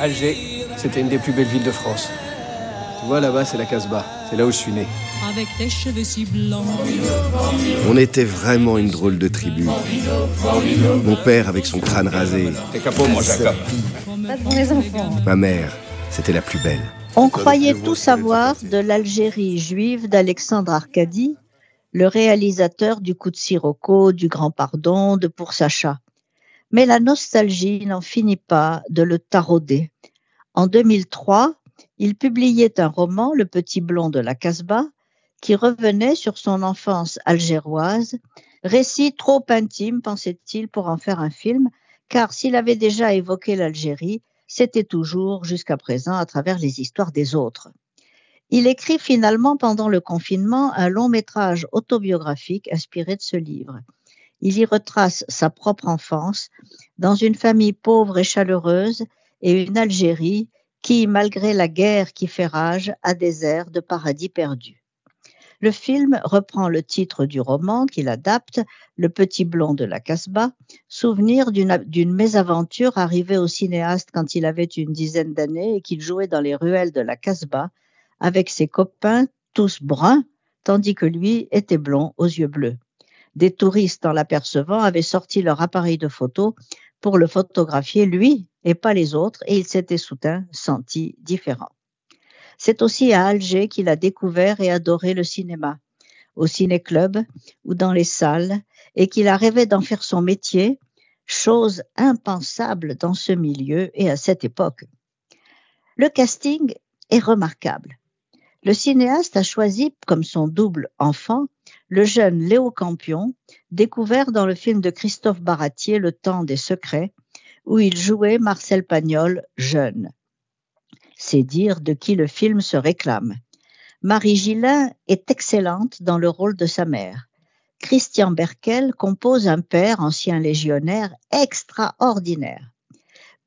Alger, c'était une des plus belles villes de France. Tu vois, là-bas, c'est la Casbah. C'est là où je suis né. Avec tes cheveux si blancs. On était vraiment une drôle de tribu. Mon père avec son crâne rasé. T'es capot, moi, Jacob. Pas pour les enfants. Ma mère, c'était la plus belle. On croyait tout savoir de l'Algérie juive d'Alexandre Arcadie, le réalisateur du coup de Sirocco, du Grand Pardon, de Pour Sacha. Mais la nostalgie n'en finit pas de le tarauder. En 2003, il publiait un roman, Le Petit Blond de la Casbah, qui revenait sur son enfance algéroise, récit trop intime, pensait-il, pour en faire un film, car s'il avait déjà évoqué l'Algérie, c'était toujours, jusqu'à présent, à travers les histoires des autres. Il écrit finalement pendant le confinement un long métrage autobiographique inspiré de ce livre. Il y retrace sa propre enfance dans une famille pauvre et chaleureuse et une Algérie qui, malgré la guerre qui fait rage, a des airs de paradis perdu. Le film reprend le titre du roman qu'il adapte, Le petit blond de la Casbah, souvenir d'une mésaventure arrivée au cinéaste quand il avait une dizaine d'années et qu'il jouait dans les ruelles de la Casbah avec ses copains tous bruns, tandis que lui était blond aux yeux bleus. Des touristes, en l'apercevant, avaient sorti leur appareil de photo pour le photographier lui et pas les autres, et il s'était soudain senti différent. C'est aussi à Alger qu'il a découvert et adoré le cinéma, au ciné-club ou dans les salles, et qu'il a rêvé d'en faire son métier, chose impensable dans ce milieu et à cette époque. Le casting est remarquable. Le cinéaste a choisi comme son double enfant le jeune Léo Campion, découvert dans le film de Christophe Baratier Le temps des secrets, où il jouait Marcel Pagnol jeune. C'est dire de qui le film se réclame. Marie Gillin est excellente dans le rôle de sa mère. Christian Berkel compose un père ancien légionnaire extraordinaire.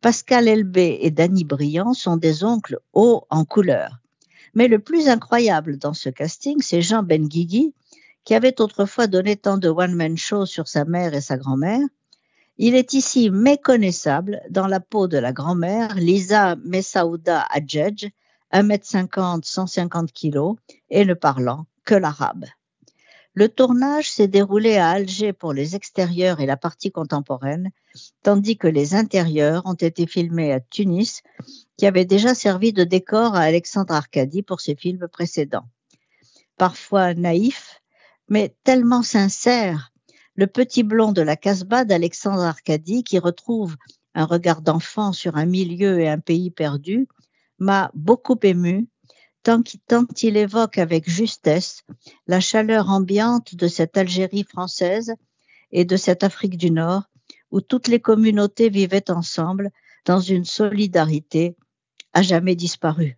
Pascal Elbé et Danny Briand sont des oncles hauts en couleur. Mais le plus incroyable dans ce casting, c'est Jean Benguigui, qui avait autrefois donné tant de one-man show sur sa mère et sa grand-mère. Il est ici méconnaissable dans la peau de la grand-mère Lisa Messaouda Adjedj, 1m50, 150 kg, et ne parlant que l'arabe. Le tournage s'est déroulé à Alger pour les extérieurs et la partie contemporaine, tandis que les intérieurs ont été filmés à Tunis, qui avait déjà servi de décor à Alexandre Arcadie pour ses films précédents. Parfois naïf, mais tellement sincère, le petit blond de la Casbah d'Alexandre Arcadie, qui retrouve un regard d'enfant sur un milieu et un pays perdu, m'a beaucoup ému tant qu'il évoque avec justesse la chaleur ambiante de cette Algérie française et de cette Afrique du Nord, où toutes les communautés vivaient ensemble dans une solidarité à jamais disparue.